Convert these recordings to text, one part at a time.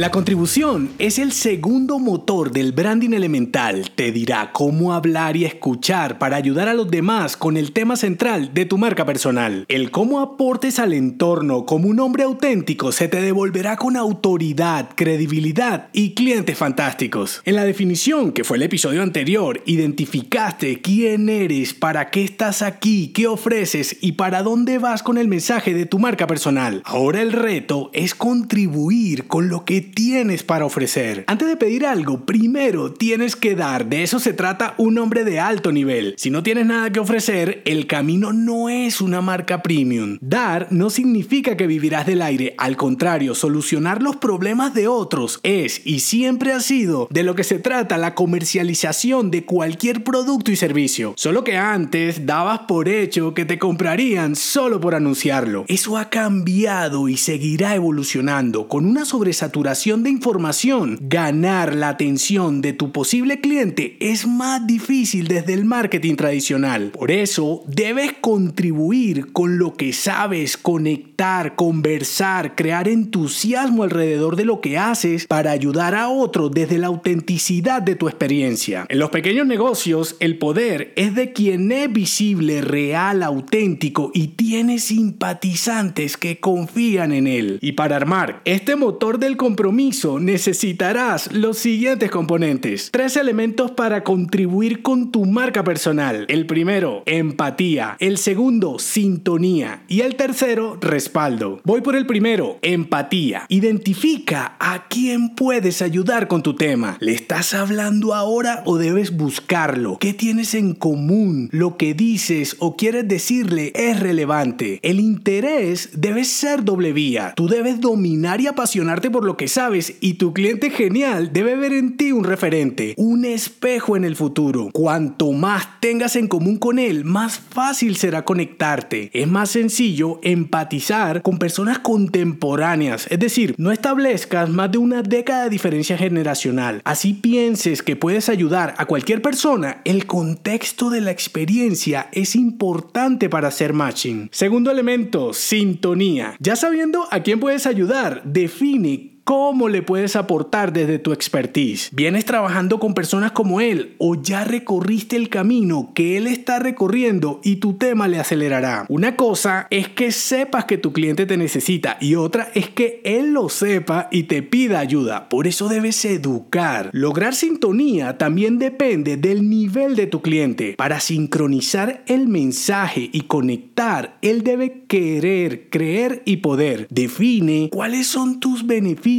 La contribución es el segundo motor del branding elemental. Te dirá cómo hablar y escuchar para ayudar a los demás con el tema central de tu marca personal. El cómo aportes al entorno como un hombre auténtico se te devolverá con autoridad, credibilidad y clientes fantásticos. En la definición, que fue el episodio anterior, identificaste quién eres, para qué estás aquí, qué ofreces y para dónde vas con el mensaje de tu marca personal. Ahora el reto es contribuir con lo que tienes para ofrecer. Antes de pedir algo, primero tienes que dar. De eso se trata un hombre de alto nivel. Si no tienes nada que ofrecer, el camino no es una marca premium. Dar no significa que vivirás del aire. Al contrario, solucionar los problemas de otros es y siempre ha sido de lo que se trata la comercialización de cualquier producto y servicio. Solo que antes dabas por hecho que te comprarían solo por anunciarlo. Eso ha cambiado y seguirá evolucionando con una sobresaturación de información, ganar la atención de tu posible cliente es más difícil desde el marketing tradicional. Por eso, debes contribuir con lo que sabes, conectar, conversar, crear entusiasmo alrededor de lo que haces para ayudar a otros desde la autenticidad de tu experiencia. En los pequeños negocios, el poder es de quien es visible, real, auténtico y tiene simpatizantes que confían en él. Y para armar este motor del compromiso, necesitarás los siguientes componentes. Tres elementos para contribuir con tu marca personal. El primero, empatía. El segundo, sintonía. Y el tercero, respaldo. Voy por el primero, empatía. Identifica a quién puedes ayudar con tu tema. ¿Le estás hablando ahora o debes buscarlo? ¿Qué tienes en común? Lo que dices o quieres decirle es relevante. El interés debe ser doble vía. Tú debes dominar y apasionarte por lo que sabes y tu cliente genial debe ver en ti un referente, un espejo en el futuro. Cuanto más tengas en común con él, más fácil será conectarte. Es más sencillo empatizar con personas contemporáneas, es decir, no establezcas más de una década de diferencia generacional. Así pienses que puedes ayudar a cualquier persona, el contexto de la experiencia es importante para hacer matching. Segundo elemento, sintonía. Ya sabiendo a quién puedes ayudar, define cómo le puedes aportar desde tu expertise. ¿Vienes trabajando con personas como él o ya recorriste el camino que él está recorriendo y tu tema le acelerará? Una cosa es que sepas que tu cliente te necesita y otra es que él lo sepa y te pida ayuda. Por eso debes educar. Lograr sintonía también depende del nivel de tu cliente. Para sincronizar el mensaje y conectar, él debe querer, creer y poder. Define cuáles son tus beneficios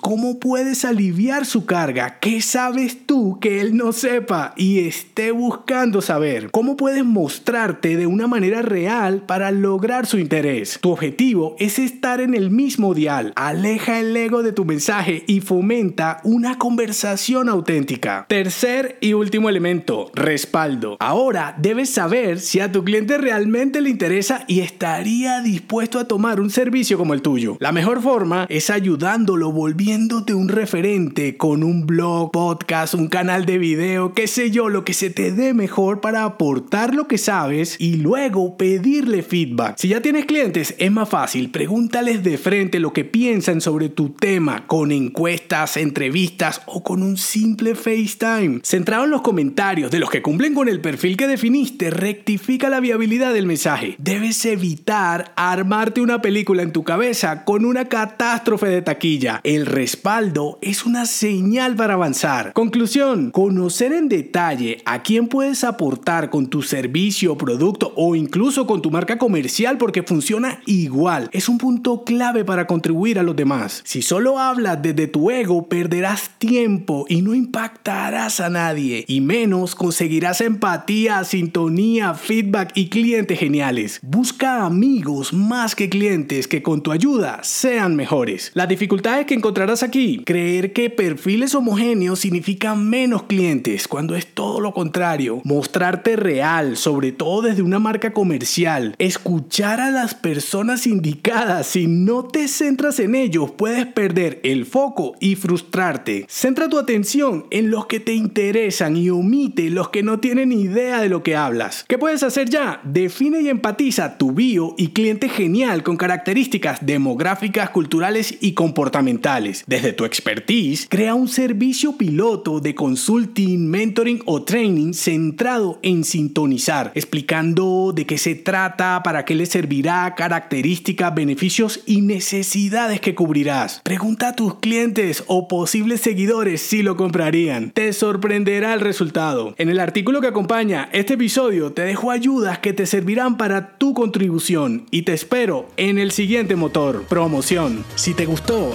cómo puedes aliviar su carga, qué sabes tú que él no sepa y esté buscando saber, cómo puedes mostrarte de una manera real para lograr su interés. Tu objetivo es estar en el mismo dial, aleja el ego de tu mensaje y fomenta una conversación auténtica. Tercer y último elemento, respaldo. Ahora debes saber si a tu cliente realmente le interesa y estaría dispuesto a tomar un servicio como el tuyo. La mejor forma es volviéndote un referente con un blog, podcast, un canal de video, qué sé yo, lo que se te dé mejor para aportar lo que sabes y luego pedirle feedback. Si ya tienes clientes, es más fácil, pregúntales de frente lo que piensan sobre tu tema con encuestas, entrevistas o con un simple FaceTime. Centrado en los comentarios de los que cumplen con el perfil que definiste, rectifica la viabilidad del mensaje. Debes evitar armarte una película en tu cabeza con una catástrofe de taquilla el respaldo es una señal para avanzar. Conclusión, conocer en detalle a quién puedes aportar con tu servicio, producto o incluso con tu marca comercial porque funciona igual. Es un punto clave para contribuir a los demás. Si solo hablas desde tu ego, perderás tiempo y no impactarás a nadie. Y menos conseguirás empatía, sintonía, feedback y clientes geniales. Busca amigos más que clientes que con tu ayuda sean mejores. La dificultad que encontrarás aquí. Creer que perfiles homogéneos significan menos clientes, cuando es todo lo contrario. Mostrarte real, sobre todo desde una marca comercial. Escuchar a las personas indicadas. Si no te centras en ellos, puedes perder el foco y frustrarte. Centra tu atención en los que te interesan y omite los que no tienen idea de lo que hablas. ¿Qué puedes hacer ya? Define y empatiza tu bio y cliente genial con características demográficas, culturales y comportamentales. Desde tu expertise, crea un servicio piloto de consulting, mentoring o training centrado en sintonizar, explicando de qué se trata, para qué le servirá, características, beneficios y necesidades que cubrirás. Pregunta a tus clientes o posibles seguidores si lo comprarían. Te sorprenderá el resultado. En el artículo que acompaña este episodio te dejo ayudas que te servirán para tu contribución y te espero en el siguiente motor, promoción. Si te gustó